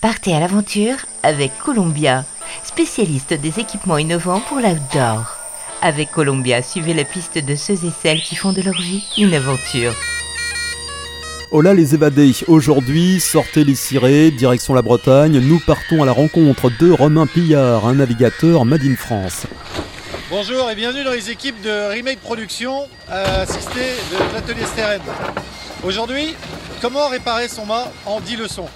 Partez à l'aventure avec Columbia, spécialiste des équipements innovants pour l'outdoor. Avec Columbia, suivez la piste de ceux et celles qui font de leur vie une aventure. Hola les évadés, aujourd'hui sortez les cirés, direction la Bretagne, nous partons à la rencontre de Romain Pillard, un navigateur Made in France. Bonjour et bienvenue dans les équipes de Remake Production, assisté de l'atelier Steren. Aujourd'hui, comment réparer son mât en 10 leçons?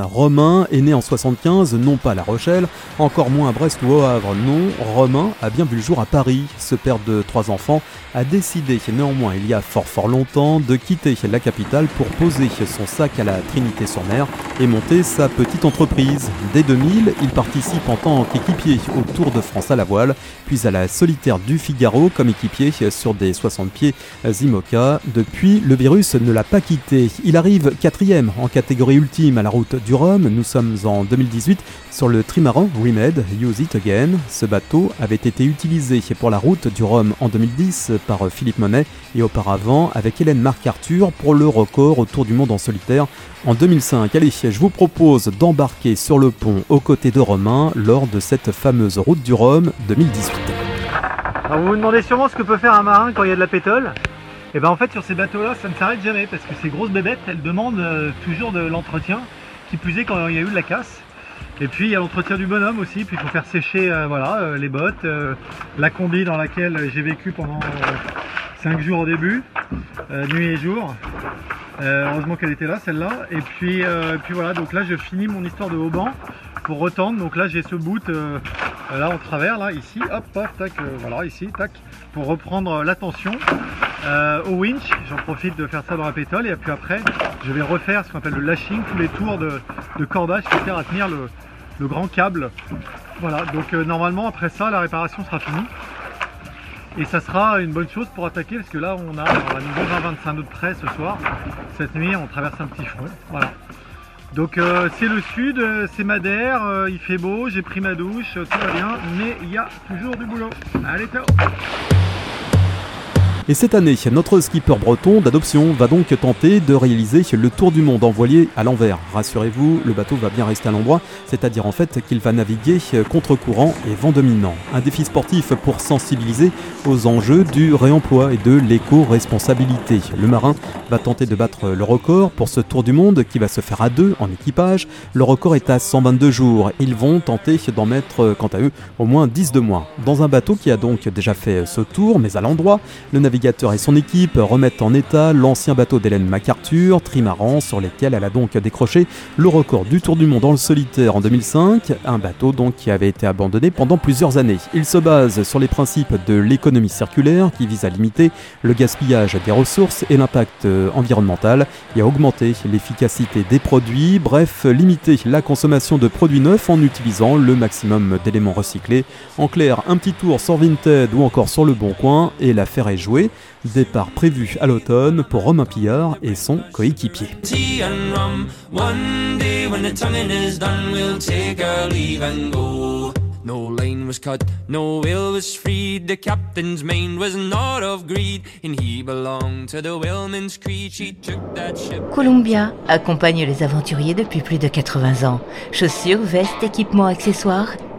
Romain est né en 75, non pas à La Rochelle, encore moins à Brest ou au Havre. Non, Romain a bien vu le jour à Paris. Ce père de trois enfants a décidé néanmoins il y a fort fort longtemps de quitter la capitale pour poser son sac à la Trinité-sur-Mer et monter sa petite entreprise. Dès 2000, il participe en tant qu'équipier au Tour de France à la voile, puis à la solitaire du Figaro comme équipier sur des 60 pieds Zimoca. Depuis, le virus ne l'a pas quitté. Il arrive quatrième en catégorie ultime à la route du Rhum. Nous sommes en 2018 sur le trimaran Remed Use It Again. Ce bateau avait été utilisé pour la route du Rhum en 2010 par Philippe Monet et auparavant avec Hélène Marc-Arthur pour le record autour du monde en solitaire en 2005. Allez, je vous propose d'embarquer sur le pont aux côtés de Romain lors de cette fameuse route du Rhum 2018. Alors vous vous demandez sûrement ce que peut faire un marin quand il y a de la pétole et bien en fait sur ces bateaux là ça ne s'arrête jamais parce que ces grosses bébêtes elles demandent euh, toujours de l'entretien qui quand il y a eu de la casse et puis il y a l'entretien du bonhomme aussi, puis il faut faire sécher euh, voilà, euh, les bottes, euh, la combi dans laquelle j'ai vécu pendant 5 jours au début, nuit et jour. heureusement qu'elle était là celle-là. Et puis, puis voilà, donc là je finis mon histoire de haut pour retendre. Donc là j'ai ce bout là en travers, là, ici, hop, hop, tac, voilà, ici, tac, pour reprendre la tension. au winch, j'en profite de faire ça dans la pétole et puis après je vais refaire ce qu'on appelle le lashing, tous les tours de, cordage qui sert à tenir le, grand câble. Voilà, donc euh, normalement après ça la réparation sera finie. Et ça sera une bonne chose pour attaquer parce que là on a, on a 25 nœuds près ce soir. Cette nuit on traverse un petit front. Voilà. Donc euh, c'est le sud, euh, c'est Madère, il fait beau, j'ai pris ma douche, tout va bien, mais il y a toujours du boulot. Allez ciao et cette année, notre skipper breton d'adoption va donc tenter de réaliser le tour du monde envoyé à l'envers. Rassurez-vous, le bateau va bien rester à l'endroit, c'est-à-dire en fait qu'il va naviguer contre courant et vent dominant. Un défi sportif pour sensibiliser aux enjeux du réemploi et de l'éco-responsabilité. Le marin va tenter de battre le record pour ce tour du monde qui va se faire à deux en équipage. Le record est à 122 jours. Ils vont tenter d'en mettre, quant à eux, au moins 10 de moins. Dans un bateau qui a donc déjà fait ce tour, mais à l'endroit, le navigateur et son équipe remettent en état l'ancien bateau d'Hélène MacArthur, trimaran, sur lequel elle a donc décroché le record du Tour du Monde le solitaire en 2005, un bateau donc qui avait été abandonné pendant plusieurs années. Il se base sur les principes de l'économie circulaire qui vise à limiter le gaspillage des ressources et l'impact environnemental et à augmenter l'efficacité des produits, bref, limiter la consommation de produits neufs en utilisant le maximum d'éléments recyclés. En clair, un petit tour sur Vinted ou encore sur le Bon Coin et l'affaire est jouée. Départ prévu à l'automne pour Romain Pillard et son coéquipier. No line was cut, no will was freed. The captain's mind was not of greed, and he belonged to the whaleman's creed. She took that ship. Columbia accompagne les aventuriers depuis plus de 80 ans. Chaussures, vestes, équipements, accessoires